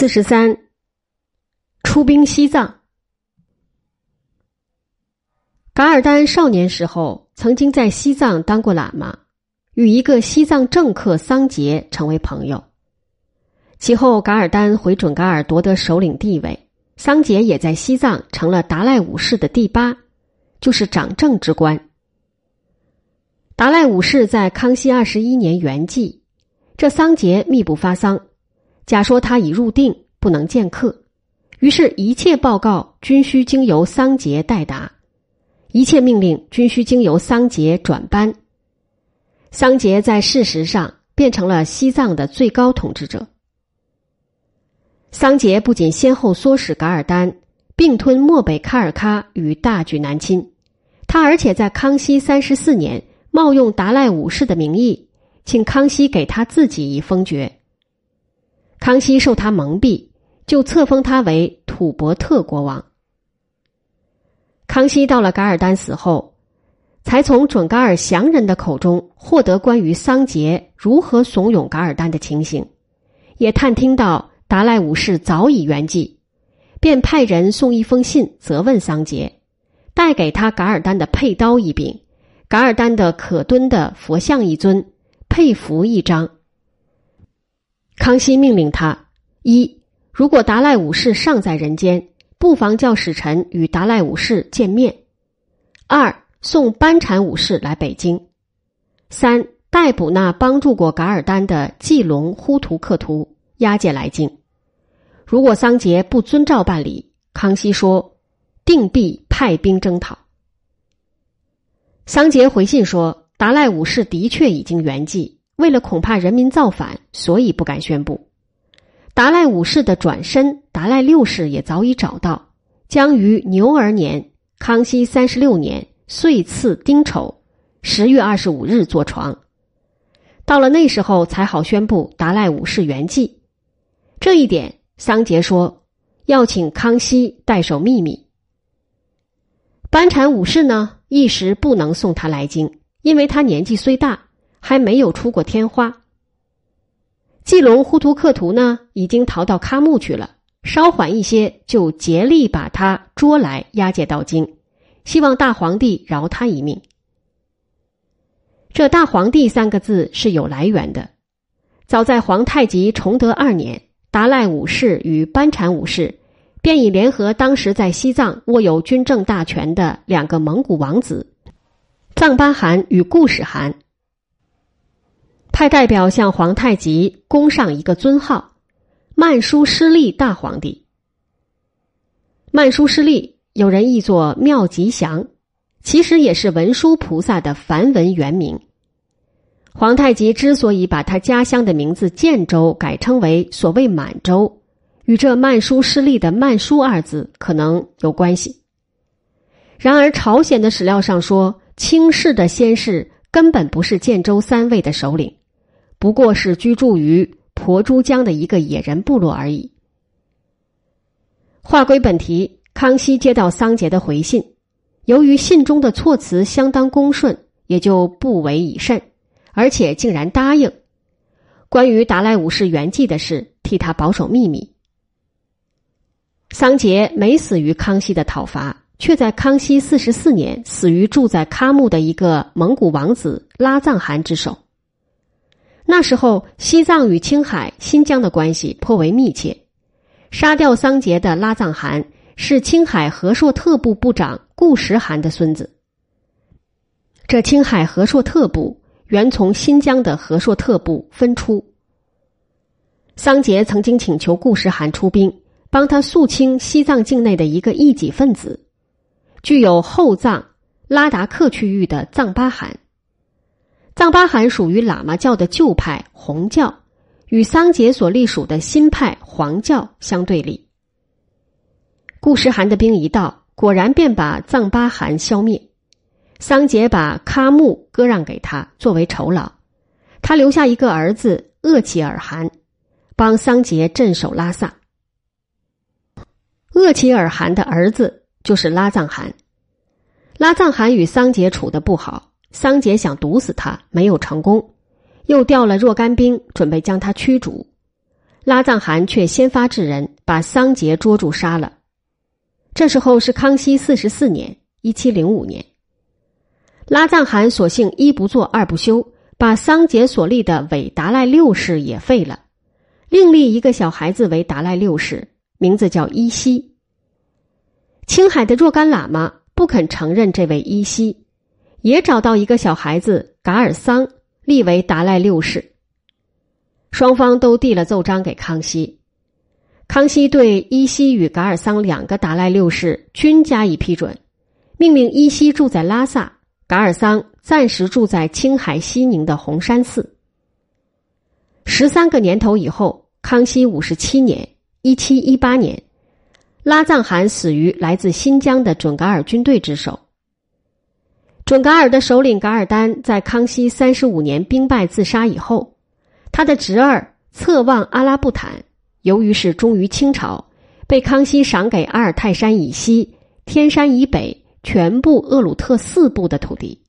四十三，出兵西藏。噶尔丹少年时候曾经在西藏当过喇嘛，与一个西藏政客桑杰成为朋友。其后，噶尔丹回准噶尔夺得首领地位，桑杰也在西藏成了达赖五世的第八，就是掌政之官。达赖五世在康熙二十一年圆寂，这桑杰密不发丧。假说他已入定，不能见客，于是，一切报告均需经由桑杰代达，一切命令均需经由桑杰转班。桑杰在事实上变成了西藏的最高统治者。桑杰不仅先后唆使噶尔丹并吞漠北喀尔喀与大举南侵，他而且在康熙三十四年冒用达赖五世的名义，请康熙给他自己以封爵。康熙受他蒙蔽，就册封他为吐蕃特国王。康熙到了噶尔丹死后，才从准噶尔降人的口中获得关于桑杰如何怂恿噶尔丹的情形，也探听到达赖五世早已圆寂，便派人送一封信责问桑杰，带给他噶尔丹的佩刀一柄，噶尔丹的可敦的佛像一尊，佩符一张。康熙命令他：一，如果达赖五世尚在人间，不妨叫使臣与达赖五世见面；二，送班禅五世来北京；三，逮捕那帮助过噶尔丹的季龙呼图克图，押解来京。如果桑杰不遵照办理，康熙说，定必派兵征讨。桑杰回信说，达赖五世的确已经圆寂。为了恐怕人民造反，所以不敢宣布。达赖五世的转身，达赖六世也早已找到，将于牛儿年康熙三十六年岁次丁丑十月二十五日坐床。到了那时候才好宣布达赖五世圆寂。这一点，桑杰说要请康熙代守秘密。班禅五世呢，一时不能送他来京，因为他年纪虽大。还没有出过天花。季龙呼图克图呢，已经逃到喀木去了。稍缓一些，就竭力把他捉来押解到京，希望大皇帝饶他一命。这“大皇帝”三个字是有来源的。早在皇太极崇德二年，达赖五世与班禅五世便已联合当时在西藏握有军政大权的两个蒙古王子藏巴汗与固始汗。派代表向皇太极供上一个尊号“曼殊师利大皇帝”。曼殊师利有人译作妙吉祥，其实也是文殊菩萨的梵文原名。皇太极之所以把他家乡的名字建州改称为所谓满洲，与这曼殊师利的“曼殊”二字可能有关系。然而，朝鲜的史料上说，清室的先世根本不是建州三位的首领。不过是居住于婆珠江的一个野人部落而已。话归本题，康熙接到桑杰的回信，由于信中的措辞相当恭顺，也就不为以甚，而且竟然答应关于达赖五世圆寂的事，替他保守秘密。桑杰没死于康熙的讨伐，却在康熙四十四年死于住在喀木的一个蒙古王子拉藏汗之手。那时候，西藏与青海、新疆的关系颇为密切。杀掉桑杰的拉藏汗是青海和硕特部部长固始汗的孙子。这青海和硕特部原从新疆的和硕特部分出。桑杰曾经请求固始汗出兵，帮他肃清西藏境内的一个异己分子，具有后藏拉达克区域的藏巴汗。藏巴汗属于喇嘛教的旧派红教，与桑杰所隶属的新派黄教相对立。顾时汗的兵一到，果然便把藏巴汗消灭。桑杰把喀木割让给他作为酬劳，他留下一个儿子鄂齐尔汗，帮桑杰镇守拉萨。鄂齐尔汗的儿子就是拉藏汗，拉藏汗与桑杰处的不好。桑杰想毒死他，没有成功，又调了若干兵，准备将他驱逐。拉藏汗却先发制人，把桑杰捉住杀了。这时候是康熙四十四年（一七零五年），拉藏汗索性一不做二不休，把桑杰所立的伪达赖六世也废了，另立一个小孩子为达赖六世，名字叫依稀。青海的若干喇嘛不肯承认这位依稀，也找到一个小孩子噶尔桑立为达赖六世。双方都递了奏章给康熙。康熙对依稀与噶尔桑两个达赖六世均加以批准，命令依稀住在拉萨，噶尔桑暂时住在青海西宁的红山寺。十三个年头以后，康熙五十七年（一七一八年），拉藏汗死于来自新疆的准噶尔军队之手。准噶尔的首领噶尔丹在康熙三十五年兵败自杀以后，他的侄儿策旺阿拉布坦。由于是忠于清朝，被康熙赏给阿尔泰山以西、天山以北全部鄂鲁特四部的土地。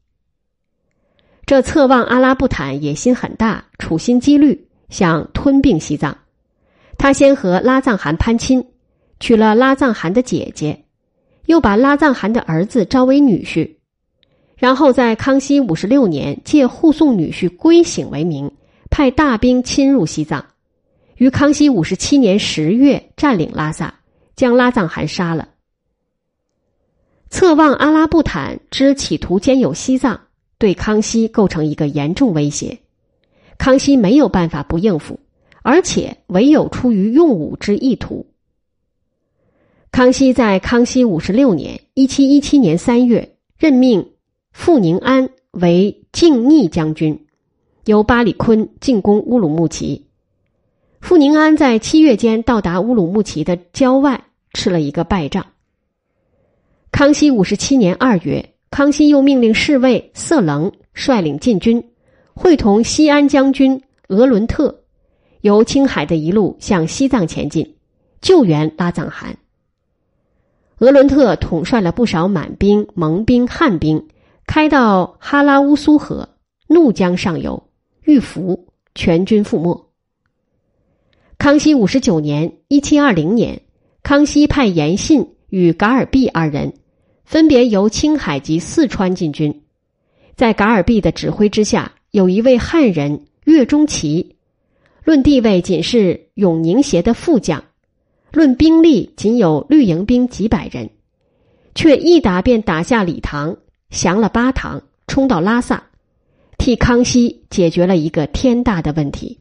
这策旺阿拉布坦野心很大，处心积虑想吞并西藏。他先和拉藏汗攀亲，娶了拉藏汗的姐姐，又把拉藏汗的儿子招为女婿，然后在康熙五十六年借护送女婿归省为名，派大兵侵入西藏。于康熙五十七年十月占领拉萨，将拉藏汗杀了。策妄阿拉布坦之企图兼有西藏，对康熙构成一个严重威胁。康熙没有办法不应付，而且唯有出于用武之意图。康熙在康熙五十六年（一七一七年三月）任命傅宁安为靖逆将军，由巴里坤进攻乌鲁木齐。傅宁安在七月间到达乌鲁木齐的郊外，吃了一个败仗。康熙五十七年二月，康熙又命令侍卫色棱率领禁军，会同西安将军额伦特，由青海的一路向西藏前进，救援拉藏汗。额伦特统帅了不少满兵、蒙兵、汉兵，开到哈拉乌苏河、怒江上游，遇伏，全军覆没。康熙五十九年（一七二零年），康熙派严信与噶尔弼二人，分别由青海及四川进军。在噶尔弼的指挥之下，有一位汉人岳钟琪，论地位仅是永宁协的副将，论兵力仅有绿营兵几百人，却一打便打下理塘，降了巴塘，冲到拉萨，替康熙解决了一个天大的问题。